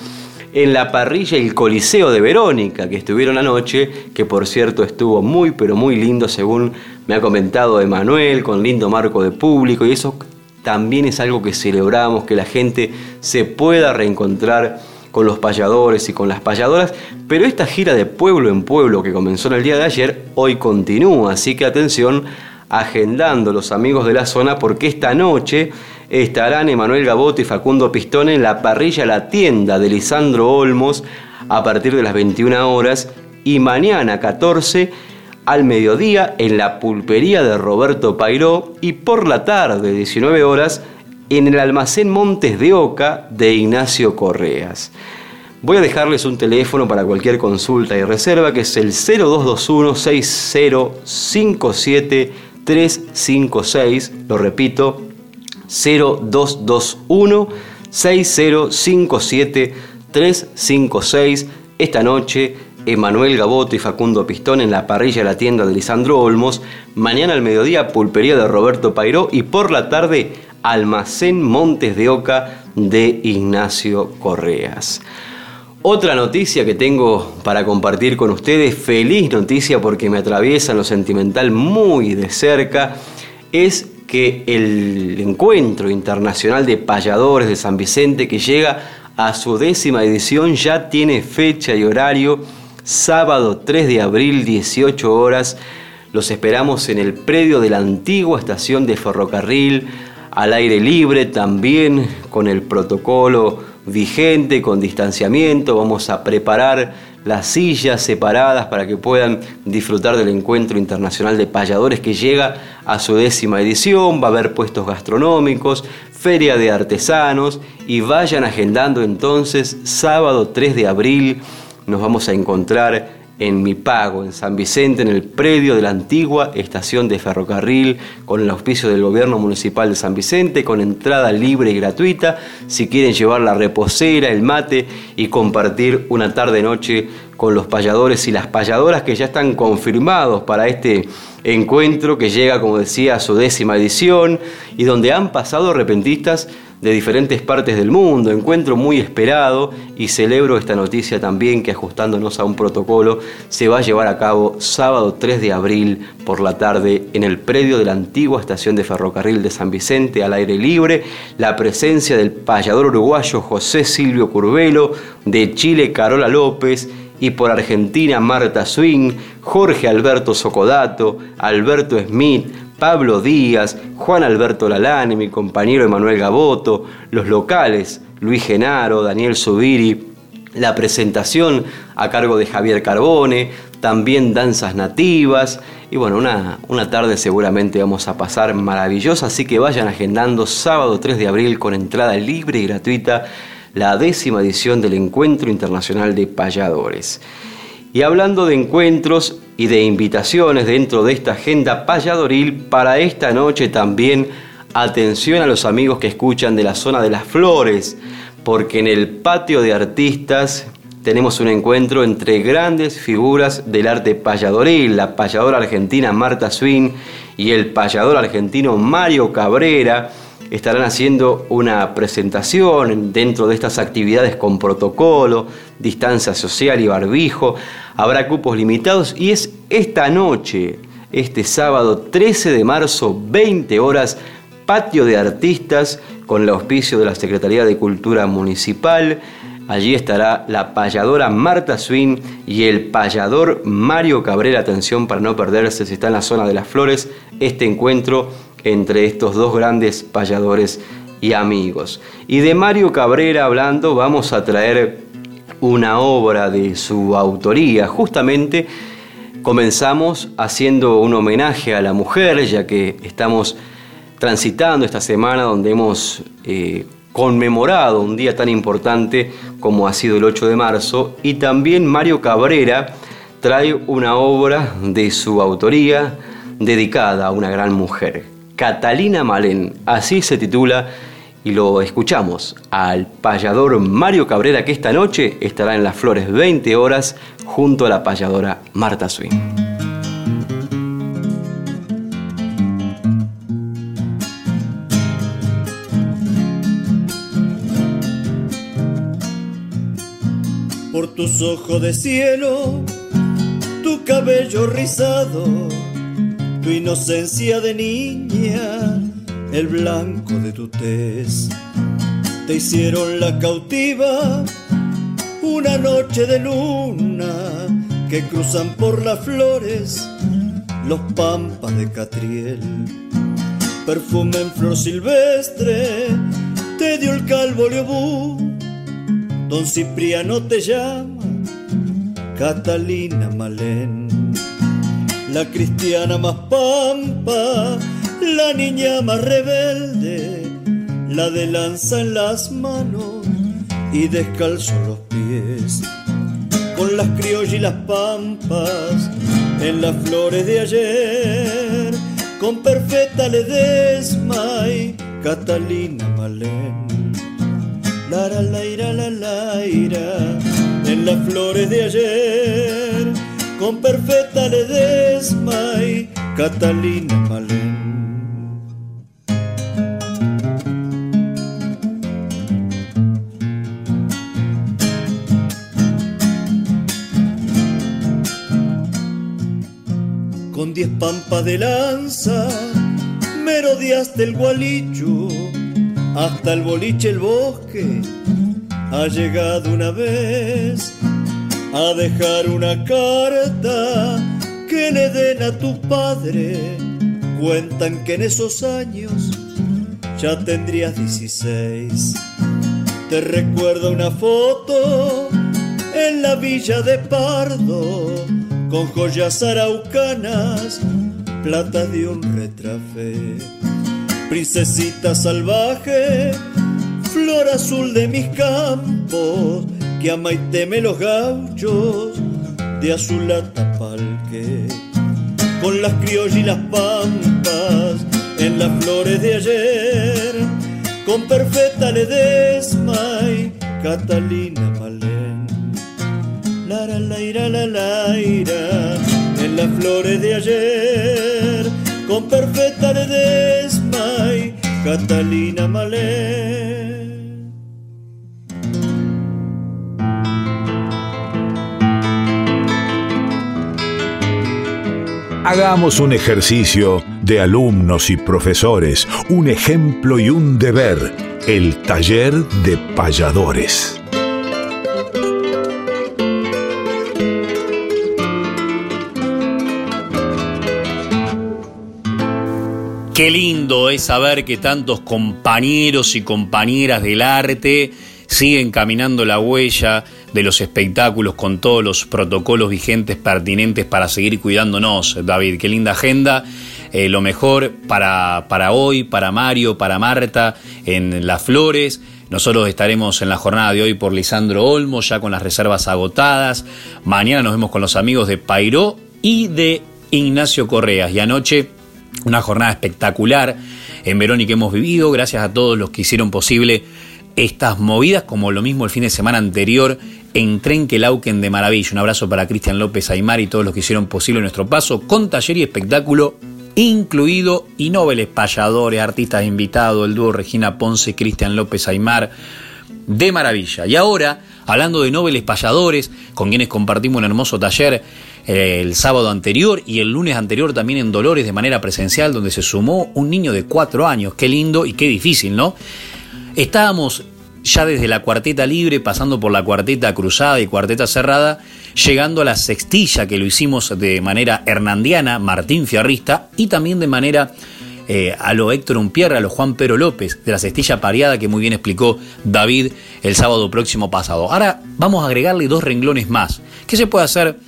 en la parrilla El Coliseo de Verónica, que estuvieron anoche, que por cierto estuvo muy pero muy lindo según me ha comentado Emanuel, con lindo marco de público y eso también es algo que celebramos, que la gente se pueda reencontrar con los payadores y con las payadoras, pero esta gira de pueblo en pueblo que comenzó en el día de ayer hoy continúa, así que atención agendando los amigos de la zona porque esta noche estarán Emanuel Gaboto y Facundo Pistone en la parrilla La Tienda de Lisandro Olmos a partir de las 21 horas y mañana 14 al mediodía en la pulpería de Roberto Pairó y por la tarde 19 horas en el almacén Montes de Oca de Ignacio Correas. Voy a dejarles un teléfono para cualquier consulta y reserva que es el 0221 6057 356. Lo repito, 0221 6057 356. Esta noche, Emanuel Gaboto y Facundo Pistón en la parrilla de la tienda de Lisandro Olmos. Mañana al mediodía, pulpería de Roberto Pairó. Y por la tarde, Almacén Montes de Oca de Ignacio Correas. Otra noticia que tengo para compartir con ustedes, feliz noticia porque me atraviesa lo sentimental muy de cerca, es que el encuentro internacional de payadores de San Vicente que llega a su décima edición ya tiene fecha y horario, sábado 3 de abril 18 horas. Los esperamos en el predio de la antigua estación de ferrocarril, al aire libre también, con el protocolo vigente, con distanciamiento. Vamos a preparar las sillas separadas para que puedan disfrutar del encuentro internacional de payadores que llega a su décima edición. Va a haber puestos gastronómicos, feria de artesanos y vayan agendando entonces sábado 3 de abril. Nos vamos a encontrar en Mi Pago, en San Vicente, en el predio de la antigua estación de ferrocarril, con el auspicio del gobierno municipal de San Vicente, con entrada libre y gratuita, si quieren llevar la reposera, el mate y compartir una tarde-noche con los payadores y las payadoras que ya están confirmados para este encuentro que llega, como decía, a su décima edición y donde han pasado repentistas de diferentes partes del mundo, encuentro muy esperado y celebro esta noticia también que ajustándonos a un protocolo se va a llevar a cabo sábado 3 de abril por la tarde en el predio de la antigua estación de ferrocarril de San Vicente al aire libre, la presencia del payador uruguayo José Silvio Curvelo, de Chile Carola López, y por Argentina Marta Swing, Jorge Alberto Socodato, Alberto Smith, Pablo Díaz, Juan Alberto Lalane, mi compañero Emanuel Gaboto, los locales, Luis Genaro, Daniel Subiri, la presentación a cargo de Javier Carbone, también danzas nativas y bueno, una, una, tarde seguramente vamos a pasar maravillosa, así que vayan agendando sábado 3 de abril con entrada libre y gratuita la décima edición del Encuentro Internacional de Payadores. Y hablando de encuentros y de invitaciones dentro de esta agenda payadoril, para esta noche también atención a los amigos que escuchan de la zona de las flores, porque en el patio de artistas tenemos un encuentro entre grandes figuras del arte payadoril, la payadora argentina Marta Swin y el payador argentino Mario Cabrera estarán haciendo una presentación dentro de estas actividades con protocolo, distancia social y barbijo. Habrá cupos limitados y es esta noche, este sábado 13 de marzo, 20 horas, patio de artistas con el auspicio de la Secretaría de Cultura Municipal. Allí estará la payadora Marta Swin y el payador Mario Cabrera. Atención para no perderse si está en la zona de las flores este encuentro entre estos dos grandes payadores y amigos. Y de Mario Cabrera hablando, vamos a traer una obra de su autoría. Justamente comenzamos haciendo un homenaje a la mujer, ya que estamos transitando esta semana donde hemos eh, conmemorado un día tan importante como ha sido el 8 de marzo. Y también Mario Cabrera trae una obra de su autoría dedicada a una gran mujer. Catalina Malén, así se titula, y lo escuchamos al payador Mario Cabrera que esta noche estará en las Flores 20 horas junto a la payadora Marta Swing. Por tus ojos de cielo, tu cabello rizado tu inocencia de niña, el blanco de tu tez. Te hicieron la cautiva una noche de luna que cruzan por las flores los pampas de Catriel. Perfume en flor silvestre te dio el calvo Leobú. Don Cipriano te llama Catalina Malén la cristiana más pampa, la niña más rebelde, la de lanza en las manos y descalzo los pies. Con las criollas y las pampas en las flores de ayer, con perfecta Ledesma y Catalina Malén. La la la la la en las flores de ayer, con perfecta Ledesma y Catalina Malén. Con diez pampas de lanza, merodeaste el gualicho, hasta el boliche el bosque, ha llegado una vez a dejar una carta que le den a tu padre. Cuentan que en esos años ya tendrías 16. Te recuerda una foto en la villa de Pardo con joyas araucanas, plata de un retrafe. Princesita salvaje, flor azul de mis campos, que ama y teme los gauchos de azul atapalque. Con las criollas y las pampas en las flores de ayer, con perfecta Ledesma y Catalina Malén. La la la ira la la ira, en las flores de ayer, con perfecta Ledesma y Catalina Malén. Hagamos un ejercicio de alumnos y profesores, un ejemplo y un deber, el taller de payadores. Qué lindo es saber que tantos compañeros y compañeras del arte siguen caminando la huella de los espectáculos con todos los protocolos vigentes pertinentes para seguir cuidándonos. David, qué linda agenda. Eh, lo mejor para, para hoy, para Mario, para Marta, en Las Flores. Nosotros estaremos en la jornada de hoy por Lisandro Olmo, ya con las reservas agotadas. Mañana nos vemos con los amigos de Pairó y de Ignacio Correas. Y anoche una jornada espectacular en Verón y que hemos vivido. Gracias a todos los que hicieron posible estas movidas, como lo mismo el fin de semana anterior en Trenquelauquen de Maravilla. Un abrazo para Cristian López Aymar y todos los que hicieron posible nuestro paso con taller y espectáculo incluido y noveles payadores, artistas invitados, el dúo Regina Ponce, Cristian López Aymar, de maravilla. Y ahora, hablando de noveles payadores, con quienes compartimos un hermoso taller eh, el sábado anterior y el lunes anterior también en Dolores de manera presencial, donde se sumó un niño de cuatro años. Qué lindo y qué difícil, ¿no? Estábamos ya desde la cuarteta libre, pasando por la cuarteta cruzada y cuarteta cerrada, llegando a la sextilla, que lo hicimos de manera hernandiana, Martín Fiarrista, y también de manera eh, a lo Héctor Umpierre, a lo Juan Pedro López, de la sextilla pareada que muy bien explicó David el sábado próximo pasado. Ahora vamos a agregarle dos renglones más. ¿Qué se puede hacer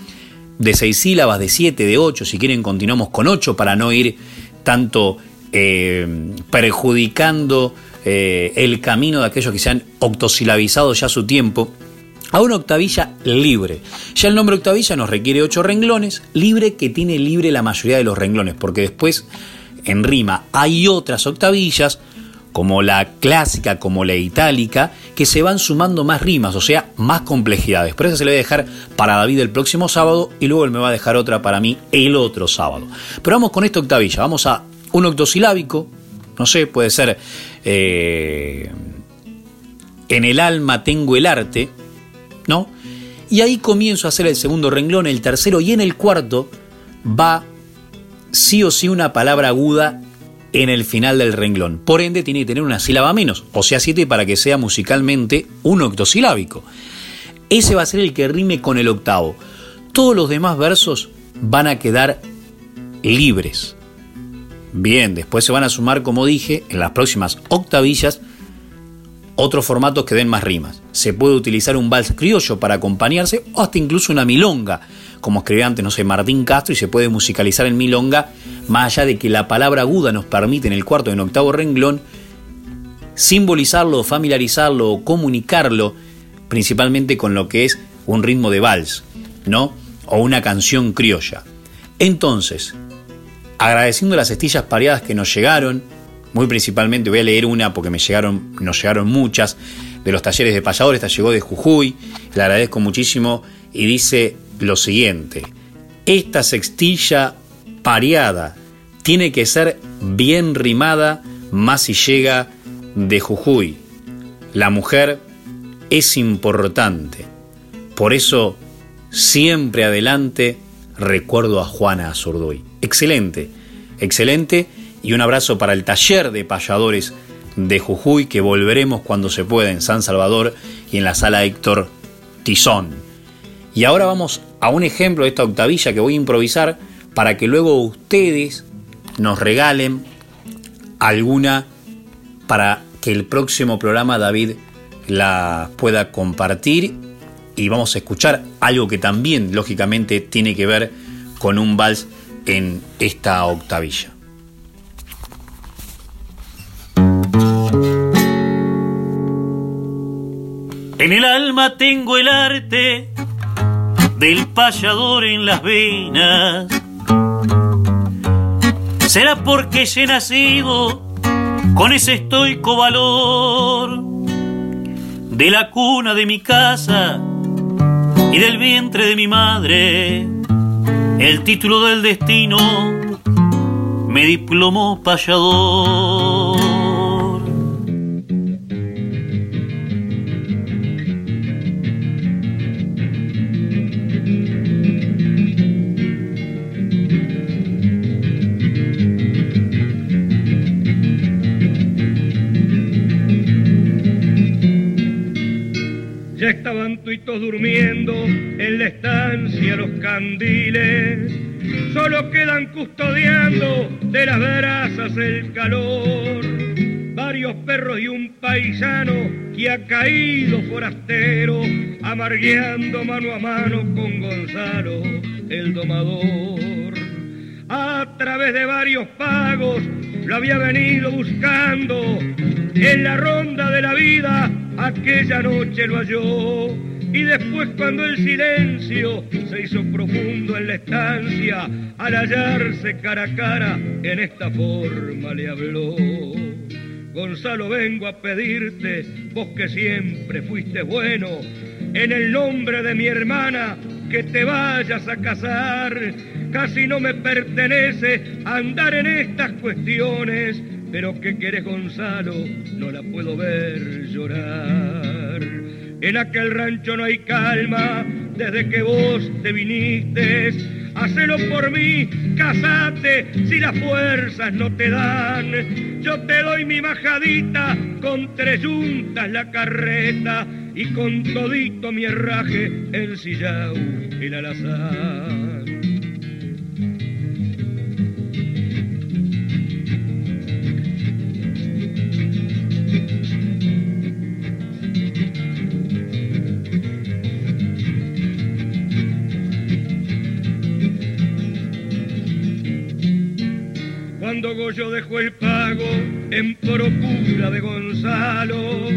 de seis sílabas, de siete, de ocho? Si quieren continuamos con ocho para no ir tanto eh, perjudicando eh, el camino de aquellos que se han octosilabizado ya su tiempo a una octavilla libre. Ya el nombre octavilla nos requiere ocho renglones, libre que tiene libre la mayoría de los renglones, porque después en rima hay otras octavillas, como la clásica, como la itálica, que se van sumando más rimas, o sea, más complejidades. Por eso se le voy a dejar para David el próximo sábado y luego él me va a dejar otra para mí el otro sábado. Pero vamos con esta octavilla, vamos a un octosilábico, no sé, puede ser eh, en el alma tengo el arte, ¿no? Y ahí comienzo a hacer el segundo renglón, el tercero y en el cuarto va sí o sí una palabra aguda en el final del renglón. Por ende tiene que tener una sílaba menos, o sea, siete para que sea musicalmente un octosilábico. Ese va a ser el que rime con el octavo. Todos los demás versos van a quedar libres. Bien, después se van a sumar, como dije, en las próximas octavillas otros formatos que den más rimas. Se puede utilizar un vals criollo para acompañarse o hasta incluso una milonga, como escribía antes, no sé, Martín Castro, y se puede musicalizar en milonga, más allá de que la palabra aguda nos permite en el cuarto y en octavo renglón simbolizarlo, familiarizarlo o comunicarlo principalmente con lo que es un ritmo de vals, ¿no? O una canción criolla. Entonces, agradeciendo las estillas pareadas que nos llegaron, muy principalmente voy a leer una porque me llegaron, nos llegaron muchas, de los talleres de payadores, esta llegó de Jujuy, le agradezco muchísimo y dice lo siguiente, esta sextilla pareada tiene que ser bien rimada, más si llega de Jujuy. La mujer es importante, por eso siempre adelante recuerdo a Juana Azurduy. Excelente, excelente y un abrazo para el taller de payadores de Jujuy que volveremos cuando se pueda en San Salvador y en la sala Héctor Tizón. Y ahora vamos a un ejemplo de esta octavilla que voy a improvisar para que luego ustedes nos regalen alguna para que el próximo programa David la pueda compartir y vamos a escuchar algo que también lógicamente tiene que ver con un vals en esta octavilla. En el alma tengo el arte del payador en las venas. Será porque he nacido con ese estoico valor de la cuna de mi casa y del vientre de mi madre. El título del destino me diplomó payador. Durmiendo en la estancia los candiles. Solo quedan custodiando de las brasas el calor. Varios perros y un paisano que ha caído forastero, amargueando mano a mano con Gonzalo, el domador. A través de varios pagos lo había venido buscando en la ronda de la vida aquella noche lo halló y después cuando el silencio se hizo profundo en la estancia, al hallarse cara a cara en esta forma le habló. Gonzalo, vengo a pedirte, vos que siempre fuiste bueno, en el nombre de mi hermana, que te vayas a casar. Casi no me pertenece andar en estas cuestiones pero ¿qué quieres Gonzalo? No la puedo ver llorar. En aquel rancho no hay calma desde que vos te viniste. Hacelo por mí, casate si las fuerzas no te dan. Yo te doy mi majadita con tres yuntas la carreta y con todito mi herraje el sillao el alazán. Cuando Goyo dejó el pago en procura de Gonzalo.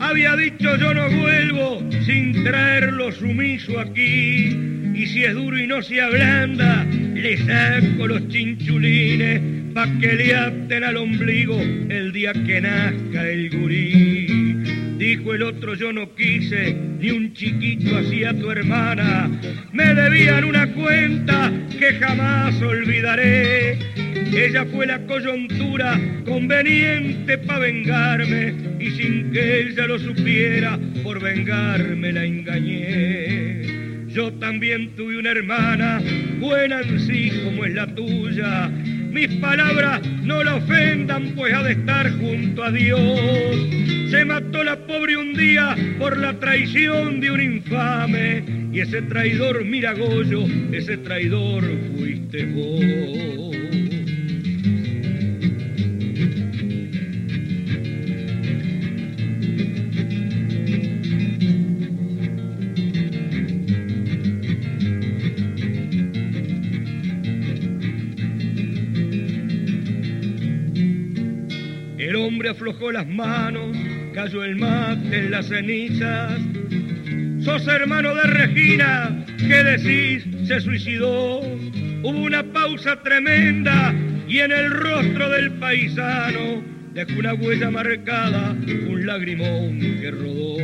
Había dicho yo no vuelvo sin traerlo sumiso aquí. Y si es duro y no se ablanda, le saco los chinchulines pa' que le aten al ombligo el día que nazca el gurí. Dijo el otro, yo no quise ni un chiquito hacia tu hermana. Me debían una cuenta que jamás olvidaré. Ella fue la coyuntura conveniente para vengarme y sin que ella lo supiera, por vengarme la engañé. Yo también tuve una hermana, buena en sí como es la tuya, mis palabras no la ofendan, pues ha de estar junto a Dios. Se mató la pobre un día por la traición de un infame, y ese traidor, mira Goyo, ese traidor fuiste vos. Aflojó las manos, cayó el mate en las cenizas, sos hermano de Regina, ¿qué decís? Se suicidó. Hubo una pausa tremenda y en el rostro del paisano dejó una huella marcada, un lagrimón que rodó.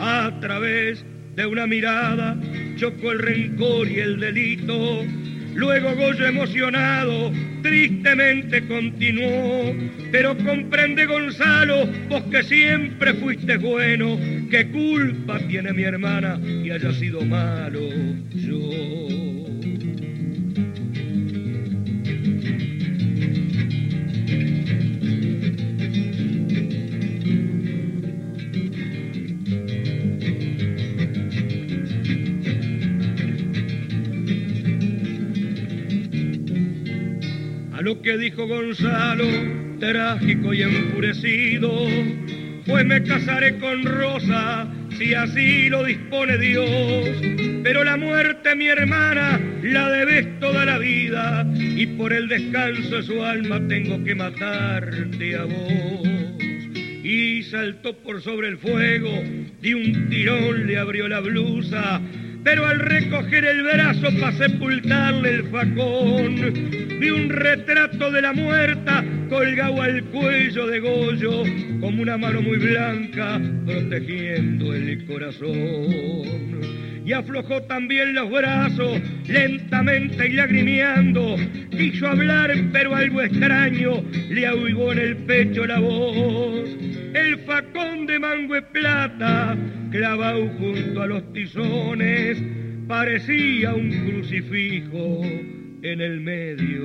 A través de una mirada chocó el rencor y el delito. Luego Goyo emocionado tristemente continuó, pero comprende Gonzalo, vos que siempre fuiste bueno, qué culpa tiene mi hermana y haya sido malo yo. Lo que dijo Gonzalo, trágico y enfurecido, pues me casaré con Rosa si así lo dispone Dios. Pero la muerte, mi hermana, la debes toda la vida y por el descanso de su alma tengo que matarte a vos. Y saltó por sobre el fuego, de un tirón le abrió la blusa pero al recoger el brazo para sepultarle el facón, vi un retrato de la muerta colgado al cuello de Goyo, como una mano muy blanca protegiendo el corazón. Y aflojó también los brazos, lentamente y lagrimeando, quiso hablar, pero algo extraño le ahogó en el pecho la voz. El facón de mango y plata clavado junto a los tizones, parecía un crucifijo en el medio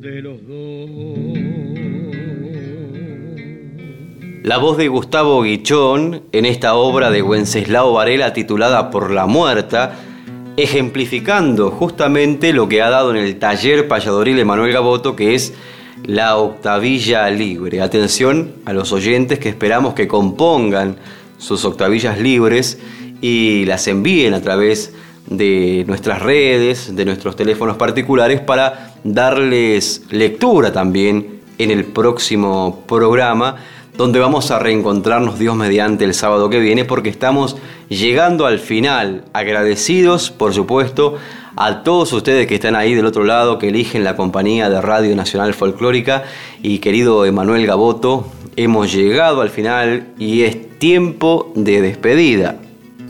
de los dos. La voz de Gustavo Guichón en esta obra de Wenceslao Varela titulada Por la Muerta, ejemplificando justamente lo que ha dado en el taller payadoril de Manuel Gaboto, que es la octavilla libre. Atención a los oyentes que esperamos que compongan sus octavillas libres y las envíen a través de nuestras redes, de nuestros teléfonos particulares para darles lectura también en el próximo programa donde vamos a reencontrarnos Dios mediante el sábado que viene porque estamos llegando al final, agradecidos por supuesto a todos ustedes que están ahí del otro lado, que eligen la compañía de Radio Nacional Folclórica y querido Emanuel Gaboto, hemos llegado al final y es tiempo de despedida.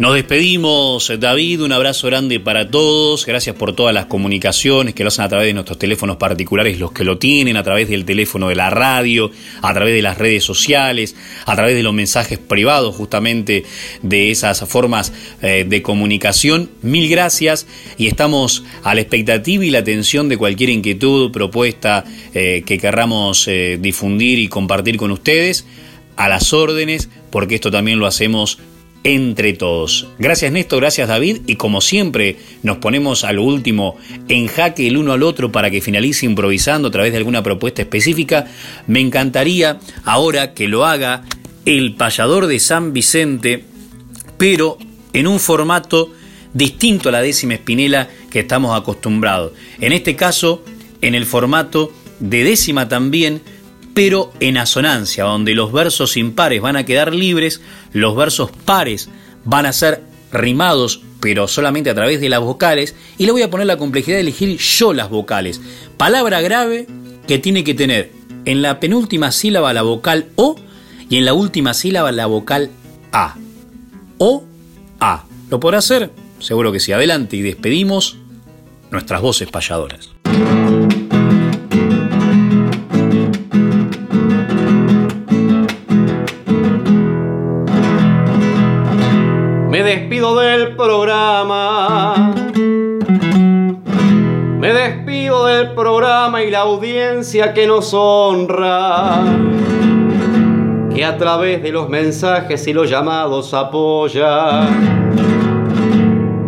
Nos despedimos, David, un abrazo grande para todos, gracias por todas las comunicaciones que lo hacen a través de nuestros teléfonos particulares, los que lo tienen, a través del teléfono de la radio, a través de las redes sociales, a través de los mensajes privados justamente de esas formas eh, de comunicación. Mil gracias y estamos a la expectativa y la atención de cualquier inquietud, propuesta eh, que querramos eh, difundir y compartir con ustedes a las órdenes, porque esto también lo hacemos entre todos. Gracias Néstor, gracias David y como siempre nos ponemos a lo último en jaque el uno al otro para que finalice improvisando a través de alguna propuesta específica. Me encantaría ahora que lo haga el payador de San Vicente, pero en un formato distinto a la décima espinela que estamos acostumbrados. En este caso, en el formato de décima también, pero en asonancia, donde los versos impares van a quedar libres, los versos pares van a ser rimados, pero solamente a través de las vocales, y le voy a poner la complejidad de elegir yo las vocales. Palabra grave que tiene que tener en la penúltima sílaba la vocal O y en la última sílaba la vocal A. O, A. ¿Lo podrá hacer? Seguro que sí. Adelante y despedimos nuestras voces payadoras. Y la audiencia que nos honra. Que a través de los mensajes y los llamados apoya.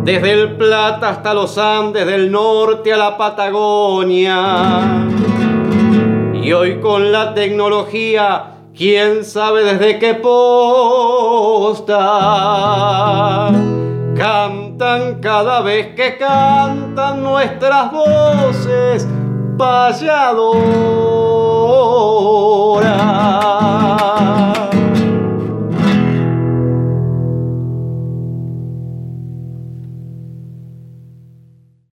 Desde el Plata hasta los Andes, del norte a la Patagonia. Y hoy con la tecnología quién sabe desde qué posta. Cantan cada vez que cantan nuestras voces payadoras.